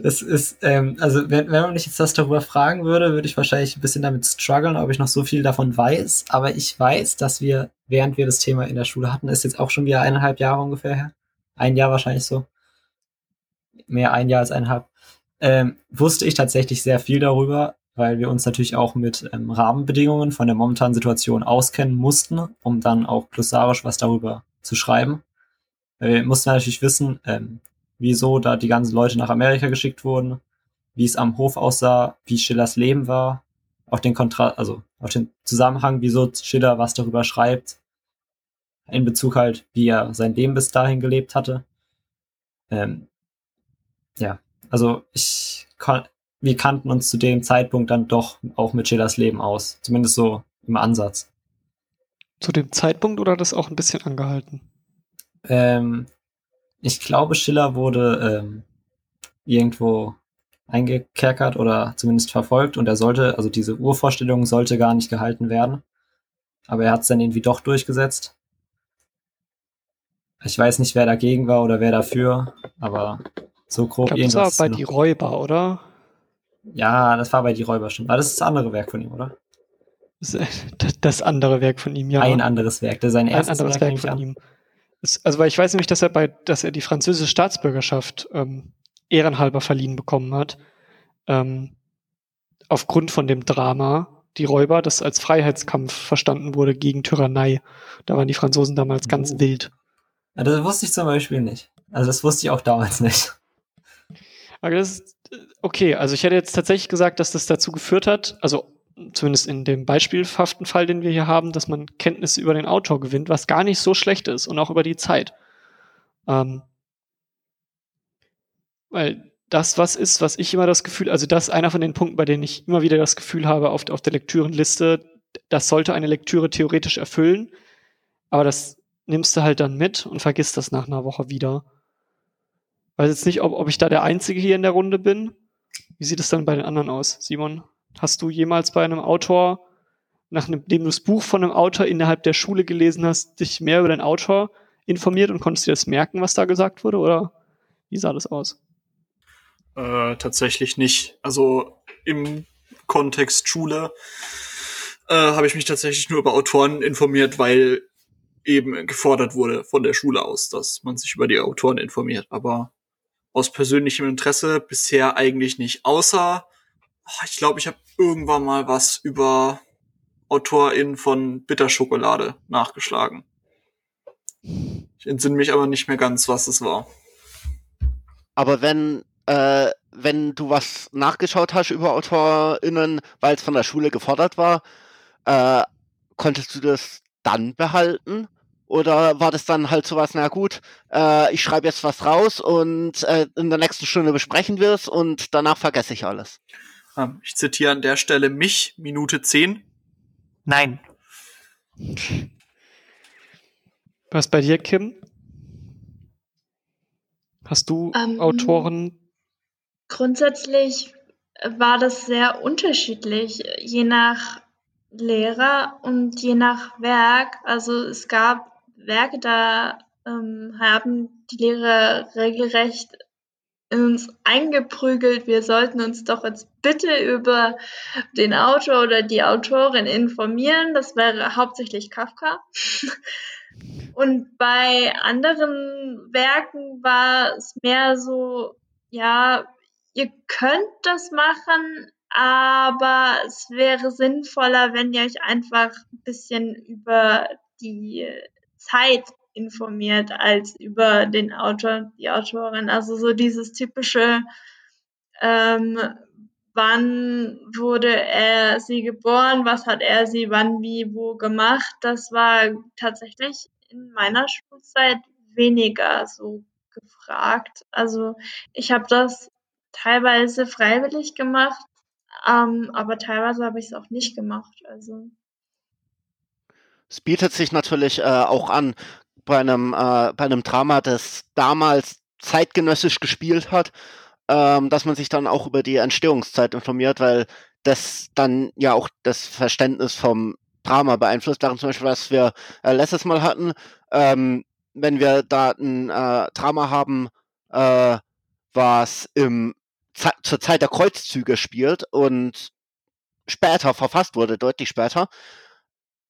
Das ist, ähm, also wenn, wenn man mich jetzt das darüber fragen würde, würde ich wahrscheinlich ein bisschen damit strugglen, ob ich noch so viel davon weiß. Aber ich weiß, dass wir, während wir das Thema in der Schule hatten, ist jetzt auch schon wieder eineinhalb Jahre ungefähr her. Ein Jahr wahrscheinlich so. Mehr ein Jahr als eineinhalb ähm, wusste ich tatsächlich sehr viel darüber, weil wir uns natürlich auch mit ähm, Rahmenbedingungen von der momentanen Situation auskennen mussten, um dann auch glossarisch was darüber zu schreiben. Wir mussten natürlich wissen, ähm, wieso da die ganzen Leute nach Amerika geschickt wurden, wie es am Hof aussah, wie Schillers Leben war, auch den Kontrast, also auf den Zusammenhang, wieso Schiller was darüber schreibt, in Bezug halt, wie er sein Leben bis dahin gelebt hatte. Ähm, ja, also ich wir kannten uns zu dem Zeitpunkt dann doch auch mit Schillers Leben aus. Zumindest so im Ansatz. Zu dem Zeitpunkt oder das auch ein bisschen angehalten? Ähm, ich glaube, Schiller wurde ähm, irgendwo eingekerkert oder zumindest verfolgt und er sollte, also diese Urvorstellung sollte gar nicht gehalten werden. Aber er hat es dann irgendwie doch durchgesetzt. Ich weiß nicht, wer dagegen war oder wer dafür, aber so grob ich glaub, irgendwas. Das war bei Die Räuber, oder? Ja, das war bei Die Räuber schon. War das das andere Werk von ihm, oder? Das andere Werk von ihm, ja. Ein anderes Werk, das ist sein erstes Ein anderes Werk, Werk von ihm. Das, also, weil ich weiß nämlich, dass er bei, dass er die französische Staatsbürgerschaft ähm, ehrenhalber verliehen bekommen hat. Ähm, aufgrund von dem Drama Die Räuber, das als Freiheitskampf verstanden wurde gegen Tyrannei. Da waren die Franzosen damals oh. ganz wild. Ja, das wusste ich zum Beispiel nicht. Also das wusste ich auch damals nicht. Das okay, also ich hätte jetzt tatsächlich gesagt, dass das dazu geführt hat, also zumindest in dem beispielhaften Fall, den wir hier haben, dass man Kenntnisse über den Autor gewinnt, was gar nicht so schlecht ist und auch über die Zeit. Ähm, weil das was ist, was ich immer das Gefühl, also das ist einer von den Punkten, bei denen ich immer wieder das Gefühl habe auf, auf der Lektürenliste, das sollte eine Lektüre theoretisch erfüllen, aber das nimmst du halt dann mit und vergisst das nach einer Woche wieder. Weiß jetzt nicht, ob, ob ich da der Einzige hier in der Runde bin. Wie sieht es dann bei den anderen aus, Simon? Hast du jemals bei einem Autor, nachdem du das Buch von einem Autor innerhalb der Schule gelesen hast, dich mehr über den Autor informiert und konntest dir das merken, was da gesagt wurde? Oder wie sah das aus? Äh, tatsächlich nicht. Also im Kontext Schule äh, habe ich mich tatsächlich nur über Autoren informiert, weil eben gefordert wurde von der Schule aus, dass man sich über die Autoren informiert. Aber aus persönlichem Interesse bisher eigentlich nicht. Außer, oh, ich glaube, ich habe irgendwann mal was über AutorInnen von Bitterschokolade nachgeschlagen. Ich entsinne mich aber nicht mehr ganz, was es war. Aber wenn, äh, wenn du was nachgeschaut hast über AutorInnen, weil es von der Schule gefordert war, äh, konntest du das dann behalten? Oder war das dann halt sowas, na gut, äh, ich schreibe jetzt was raus und äh, in der nächsten Stunde besprechen wir es und danach vergesse ich alles? Ähm, ich zitiere an der Stelle mich, Minute 10. Nein. Was bei dir, Kim? Hast du Ähm, Autoren? Grundsätzlich war das sehr unterschiedlich, je nach Lehrer und je nach Werk. Also es gab Werke, da ähm, haben die Lehrer regelrecht in uns eingeprügelt, wir sollten uns doch jetzt bitte über den Autor oder die Autorin informieren. Das wäre hauptsächlich Kafka. Und bei anderen Werken war es mehr so, ja, ihr könnt das machen, aber es wäre sinnvoller, wenn ihr euch einfach ein bisschen über die Zeit informiert als über den Autor, die Autorin. Also so dieses typische, ähm, wann wurde er sie geboren, was hat er sie wann, wie, wo gemacht. Das war tatsächlich in meiner Schulzeit weniger so gefragt. Also ich habe das teilweise freiwillig gemacht, ähm, aber teilweise habe ich es auch nicht gemacht. Also Es bietet sich natürlich äh, auch an, bei einem, äh, bei einem Drama, das damals zeitgenössisch gespielt hat, ähm, dass man sich dann auch über die Entstehungszeit informiert, weil das dann ja auch das Verständnis vom Drama beeinflusst. Darum zum Beispiel, was wir äh, letztes Mal hatten, ähm, wenn wir da ein äh, Drama haben, äh, was im zur Zeit der Kreuzzüge spielt und später verfasst wurde, deutlich später,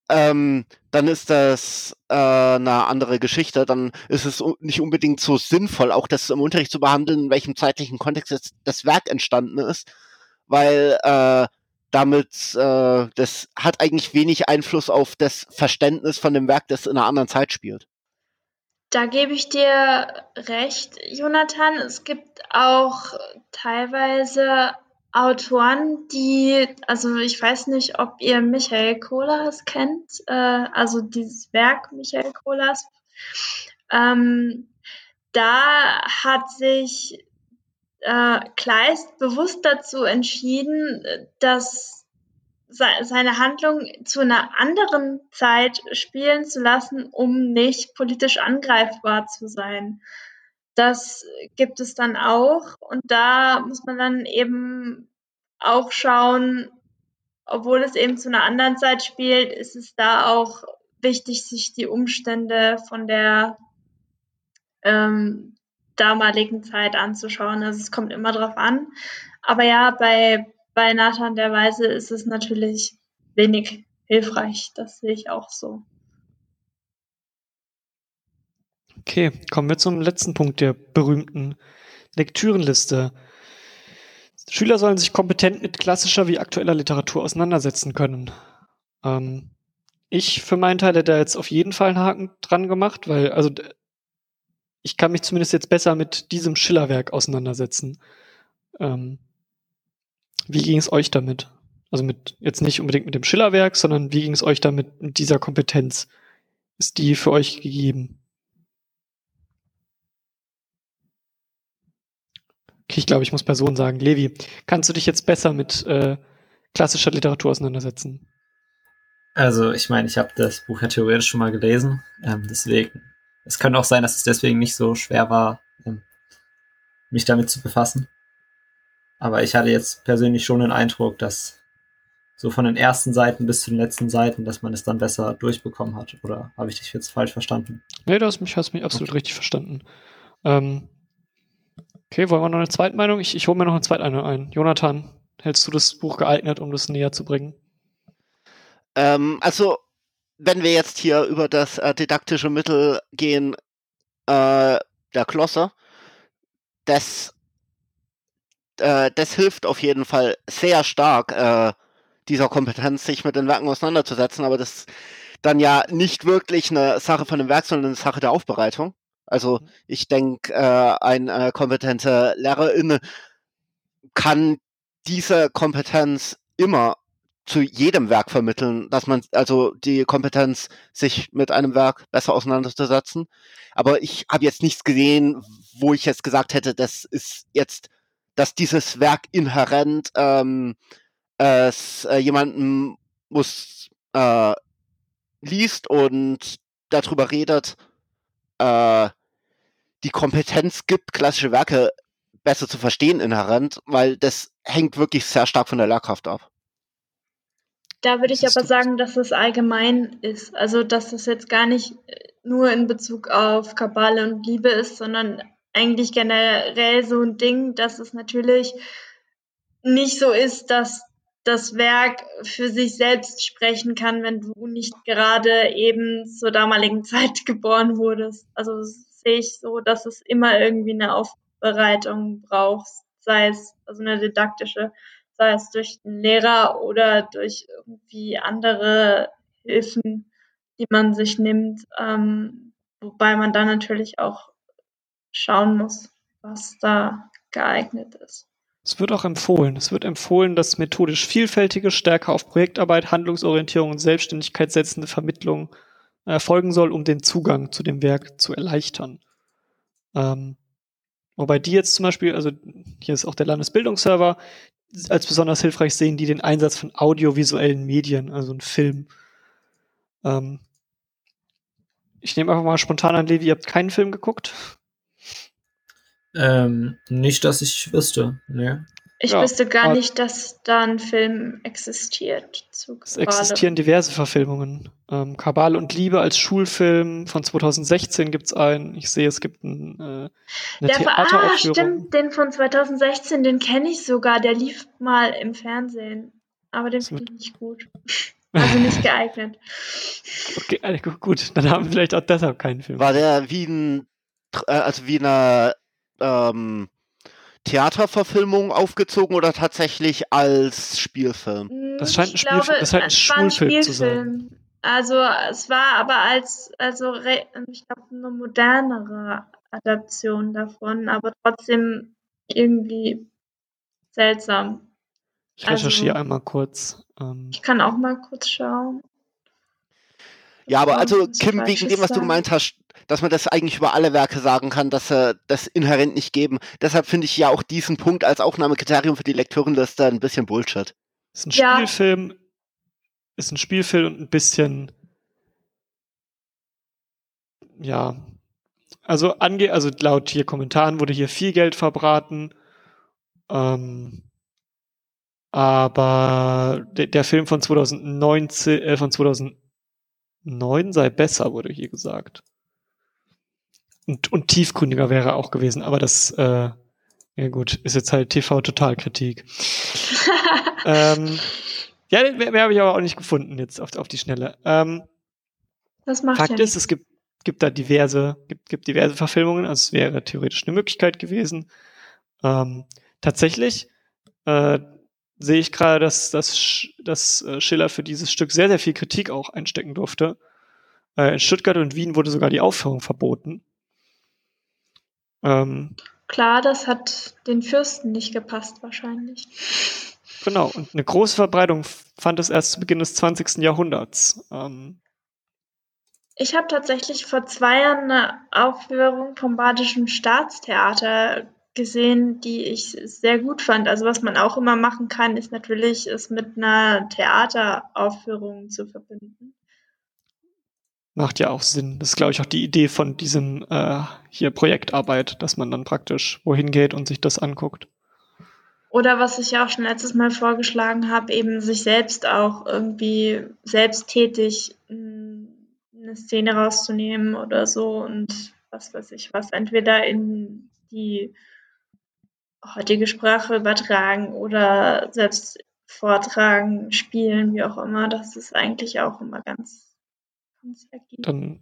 ähm, dann ist das äh, eine andere Geschichte. Dann ist es nicht unbedingt so sinnvoll, auch das im Unterricht zu behandeln, in welchem zeitlichen Kontext jetzt das Werk entstanden ist, weil äh, damit äh, das hat eigentlich wenig Einfluss auf das Verständnis von dem Werk, das in einer anderen Zeit spielt. Da gebe ich dir recht, Jonathan. Es gibt auch teilweise Autoren, die, also ich weiß nicht, ob ihr Michael Kohlhaas kennt, äh, also dieses Werk Michael Kohlhaas. Ähm, da hat sich äh, Kleist bewusst dazu entschieden, dass se seine Handlung zu einer anderen Zeit spielen zu lassen, um nicht politisch angreifbar zu sein. Das gibt es dann auch und da muss man dann eben auch schauen, obwohl es eben zu einer anderen Zeit spielt, ist es da auch wichtig, sich die Umstände von der ähm, damaligen Zeit anzuschauen. Also es kommt immer drauf an. Aber ja, bei, bei Nathan der Weise ist es natürlich wenig hilfreich. Das sehe ich auch so. Okay, kommen wir zum letzten Punkt der berühmten Lektürenliste. Schüler sollen sich kompetent mit klassischer wie aktueller Literatur auseinandersetzen können. Ähm, ich für meinen Teil hätte da jetzt auf jeden Fall einen Haken dran gemacht, weil, also ich kann mich zumindest jetzt besser mit diesem Schillerwerk auseinandersetzen. Ähm, wie ging es euch damit? Also mit jetzt nicht unbedingt mit dem Schillerwerk, sondern wie ging es euch damit mit dieser Kompetenz? Ist die für euch gegeben? Ich glaube, ich muss Person sagen. Levi, kannst du dich jetzt besser mit äh, klassischer Literatur auseinandersetzen? Also, ich meine, ich habe das Buch ja theoretisch schon mal gelesen. Ähm, deswegen, es könnte auch sein, dass es deswegen nicht so schwer war, ähm, mich damit zu befassen. Aber ich hatte jetzt persönlich schon den Eindruck, dass so von den ersten Seiten bis zu den letzten Seiten, dass man es dann besser durchbekommen hat. Oder habe ich dich jetzt falsch verstanden? Nee, du hast mich, hast mich absolut richtig verstanden. Ähm, okay, wollen wir noch eine Zweitmeinung? Ich, ich hole mir noch eine Zweitmeinung ein. Jonathan, hältst du das Buch geeignet, um das näher zu bringen? Ähm, also, wenn wir jetzt hier über das äh, didaktische Mittel gehen, äh, der Klosse, das, äh, das hilft auf jeden Fall sehr stark, äh, dieser Kompetenz, sich mit den Werken auseinanderzusetzen, aber das ist dann ja nicht wirklich eine Sache von dem Werk, sondern eine Sache der Aufbereitung. Also Mhm. ich denke, äh, ein äh, kompetenter Lehrerin kann diese Kompetenz immer zu jedem Werk vermitteln, dass man also die Kompetenz, sich mit einem Werk besser auseinanderzusetzen. Aber ich habe jetzt nichts gesehen, wo ich jetzt gesagt hätte, das ist jetzt, dass dieses Werk inhärent ähm, es äh, jemanden muss äh, liest und darüber redet, äh, die Kompetenz gibt, klassische Werke besser zu verstehen inhärent, weil das hängt wirklich sehr stark von der Lehrkraft ab. Da würde ich aber sagen, dass es allgemein ist. Also, dass es jetzt gar nicht äh, nur in Bezug auf Kabale und Liebe ist, sondern eigentlich generell so ein Ding, dass es natürlich nicht so ist, dass das Werk für sich selbst sprechen kann, wenn du nicht gerade eben zur damaligen Zeit geboren wurdest. Also das sehe ich so, dass es immer irgendwie eine Aufbereitung braucht, sei es also eine didaktische, sei es durch den Lehrer oder durch irgendwie andere Hilfen, die man sich nimmt, ähm, wobei man dann natürlich auch schauen muss, was da geeignet ist. Es wird auch empfohlen. Es wird empfohlen, dass methodisch vielfältige, stärker auf Projektarbeit, Handlungsorientierung und Selbstständigkeit setzende Vermittlung erfolgen soll, um den Zugang zu dem Werk zu erleichtern. Ähm, wobei die jetzt zum Beispiel, also hier ist auch der Landesbildungsserver, als besonders hilfreich sehen die den Einsatz von audiovisuellen Medien, also ein Film. Ähm, ich nehme einfach mal spontan an, Levi, ihr habt keinen Film geguckt. Ähm, nicht, dass ich wüsste. Ne. Ich Ja, wüsste gar aber- nicht, dass da ein Film existiert zu Es existieren diverse Verfilmungen. Ähm, Kabale und Liebe als Schulfilm von 2016 gibt's einen. Ich sehe, es gibt ein, äh, eine Der ah, Theateraufführung. stimmt, den von 2016, den kenne ich sogar. Der lief mal im Fernsehen. Aber den finde ich nicht gut. Also nicht geeignet. okay, äh, gu- gut, dann haben wir vielleicht auch deshalb keinen Film. War der wie ein, äh, also wie eine ähm, Theaterverfilmung aufgezogen oder tatsächlich als Spielfilm? Hm, Das scheint ein ich Spielfilm- glaube, das scheint ein es war ein Schulfilm zu sein. Also es war aber als, also ich glaube, eine modernere Adaption davon, aber trotzdem irgendwie seltsam. Ich recherchiere also- einmal kurz. Ähm, Ich kann auch mal kurz schauen. Ja, aber also Kim, wegen dem, was du gemeint hast, dass man das eigentlich über alle Werke sagen kann, dass sie das inhärent nicht geben. Deshalb finde ich ja auch diesen Punkt als Aufnahmekriterium für die Lektürenliste ein bisschen Bullshit. ist ein Ja. Spielfilm, ist ein Spielfilm und ein bisschen, ja, also ange, also laut hier Kommentaren wurde hier viel Geld verbraten, ähm, aber der, der Film von 2019, äh, von 2009 sei besser, wurde hier gesagt. Und, und tiefgründiger wäre auch gewesen, aber das, äh, ja gut, ist jetzt halt TV-Totalkritik. ähm, ja, mehr, mehr habe ich aber auch nicht gefunden jetzt auf, auf die Schnelle. Ähm, das macht Fakt ja ist, es gibt, gibt da diverse, gibt, gibt diverse Verfilmungen, also es wäre theoretisch eine Möglichkeit gewesen. Ähm, tatsächlich äh, sehe ich gerade, dass, dass, dass äh, Schiller für dieses Stück sehr, sehr viel Kritik auch einstecken durfte. Äh, in Stuttgart und Wien wurde sogar die Aufführung verboten. Ähm, Klar, das hat den Fürsten nicht gepasst wahrscheinlich. genau, und eine große Verbreitung fand es erst zu Beginn des 20. Jahrhunderts. Ähm, Ich habe tatsächlich vor zwei Jahren eine Aufführung vom Badischen Staatstheater gesehen, die ich sehr gut fand. Also was man auch immer machen kann, ist natürlich, es mit einer Theateraufführung zu verbinden. Macht ja auch Sinn. Das ist, glaube ich, auch die Idee von diesem äh, hier Projektarbeit, dass man dann praktisch wohin geht und sich das anguckt. Oder was ich ja auch schon letztes Mal vorgeschlagen habe, eben sich selbst auch irgendwie selbsttätig mh, eine Szene rauszunehmen oder so und was weiß ich was, entweder in die heutige Sprache übertragen oder selbst vortragen, spielen, wie auch immer. Das ist eigentlich auch immer ganz. Dann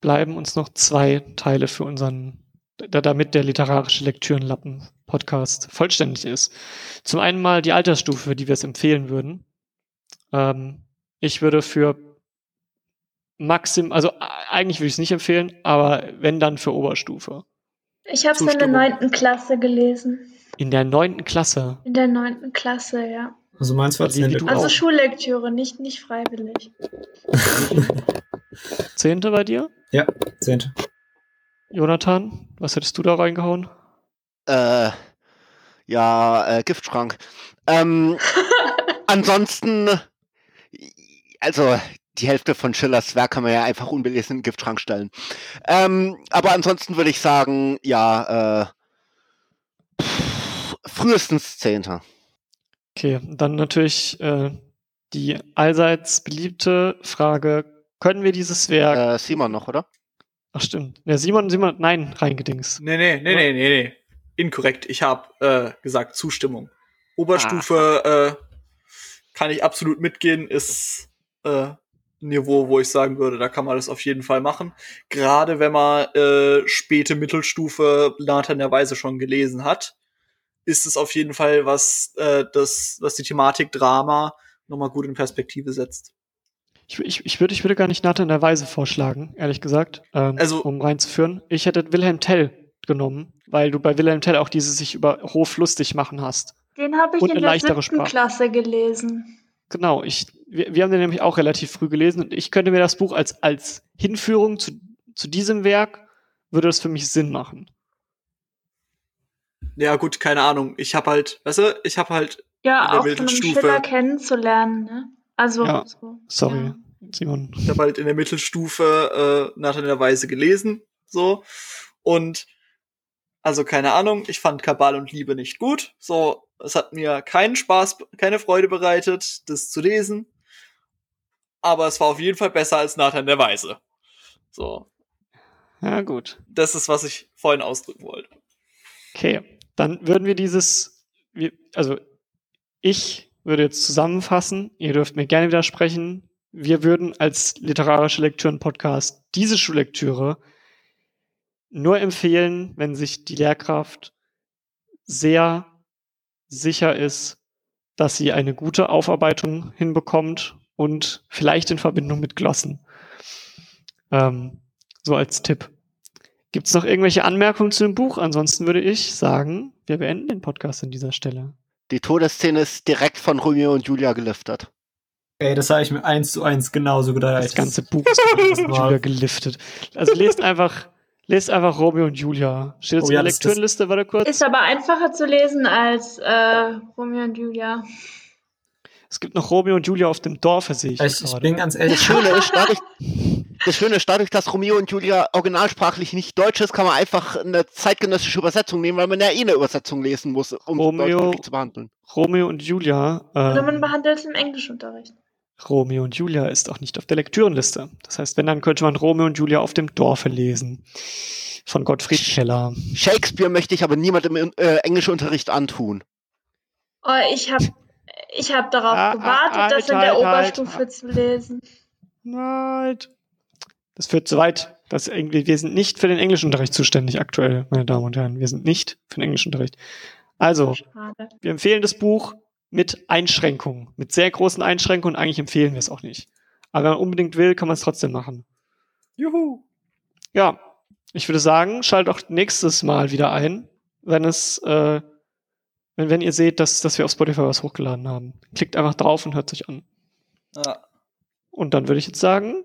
bleiben uns noch zwei Teile für unseren, da, damit der literarische Lektürenlappen-Podcast vollständig ist. Zum einen mal die Altersstufe, für die wir es empfehlen würden. Ähm, ich würde für Maxim, also äh, eigentlich würde ich es nicht empfehlen, aber wenn dann für Oberstufe. Ich habe es in der neunten Klasse gelesen. In der neunten Klasse. In der neunten Klasse, ja. Also meins war wie zehnte. Also auch. Schullektüre, nicht, nicht freiwillig. Zehnte bei dir? Ja, zehnte. Jonathan, was hättest du da reingehauen? Äh, ja, äh, Giftschrank. Ähm, ansonsten, also die Hälfte von Schillers Werk kann man ja einfach unbelesen in den Giftschrank stellen. Ähm, aber ansonsten würde ich sagen, ja, äh, pff, frühestens Zehnter. Okay, dann natürlich äh, die allseits beliebte Frage, können wir dieses Werk, Äh, Simon noch, oder? ach stimmt, ja, Simon, Simon, nein, reingedings. Nee, nee, nee, nee, nee, nee. Inkorrekt. Ich habe äh, gesagt Zustimmung. Oberstufe äh, kann ich absolut mitgehen, ist äh, ein Niveau, wo ich sagen würde, da kann man das auf jeden Fall machen. Gerade wenn man äh, späte Mittelstufe Nathan der Weise schon gelesen hat, ist es auf jeden Fall was, äh, das, was die Thematik Drama nochmal gut in Perspektive setzt. Ich, ich, ich, würde, ich würde gar nicht Nathan der Weise vorschlagen, ehrlich gesagt, ähm, Also- um reinzuführen. Ich hätte Wilhelm Tell genommen, weil du bei Wilhelm Tell auch dieses sich über Hof lustig machen hast. Den habe ich Und in der siebten Sprache. Klasse gelesen. Genau, ich, wir, wir haben den nämlich auch relativ früh gelesen und ich könnte mir das Buch als, als Hinführung zu, zu diesem Werk, würde das für mich Sinn machen. Ja, gut, keine Ahnung. Ich habe halt, weißt du, ich habe halt in Ja, der auch von einem Mittelstufe- Schiller kennenzulernen, ne? Also, Ja, so, Sorry, Ja. Simon. Ich habe halt in der Mittelstufe äh, Nathan der Weise gelesen, so. Und also keine Ahnung, ich fand Kabal und Liebe nicht gut. So, es hat mir keinen Spaß, keine Freude bereitet, das zu lesen. Aber es war auf jeden Fall besser als Nathan der Weise. So, Ja, gut. das ist, was ich vorhin ausdrücken wollte. Okay, dann würden wir dieses, also ich würde jetzt zusammenfassen, ihr dürft mir gerne widersprechen, wir würden als literarische Lektüren-Podcast diese Schullektüre nur empfehlen, wenn sich die Lehrkraft sehr sicher ist, dass sie eine gute Aufarbeitung hinbekommt und vielleicht in Verbindung mit Glossen. Ähm, so als Tipp. Gibt es noch irgendwelche Anmerkungen zu dem Buch? Ansonsten würde ich sagen, wir beenden den Podcast an dieser Stelle. Die Todesszene ist direkt von Romeo und Julia gelüftet. Ey, das habe ich mir eins zu eins genauso gedacht. Das ganze Buch ist von. Julia geliftet. Also lest einfach, lest einfach Romeo und Julia. Steht jetzt Oh in ja, der das- das- Lektürenliste, warte kurz. Ist aber einfacher zu lesen als äh, Romeo und Julia. Es gibt noch Romeo und Julia auf dem Dorfe, sehe ich, Ich, ich bin ganz Das ehrlich. Schöne ist, dadurch, das Schöne ist, dadurch, dass Romeo und Julia originalsprachlich nicht deutsch ist, kann man einfach eine zeitgenössische Übersetzung nehmen, weil man ja eh eine Übersetzung lesen muss, um Romeo- zu behandeln. Romeo und Julia. Oder man Ähm, behandelt es im Englischunterricht. Romeo und Julia ist auch nicht auf der Lektürenliste. Das heißt, wenn, dann könnte man Romeo und Julia auf dem Dorfe lesen. Von Gottfried Keller. Shakespeare möchte ich aber niemandem im äh, Englischunterricht antun. Oh, ich habe ich hab darauf Ah, ah, gewartet, das in halt, der halt, halt. Oberstufe zu lesen. Nein. Das führt zu weit. Das irgendwie, wir sind nicht für den Englischunterricht zuständig aktuell, meine Damen und Herren. Wir sind nicht für den Englischunterricht. Also, Schade. wir empfehlen das Buch mit Einschränkungen, mit sehr großen Einschränkungen. Eigentlich empfehlen wir es auch nicht. Aber wenn man unbedingt will, kann man es trotzdem machen. Juhu. Ja, ich würde sagen, schaltet auch nächstes Mal wieder ein, wenn es, äh, wenn, wenn ihr seht, dass, dass wir auf Spotify was hochgeladen haben. Klickt einfach drauf und hört sich an. Ja. Und dann würde ich jetzt sagen,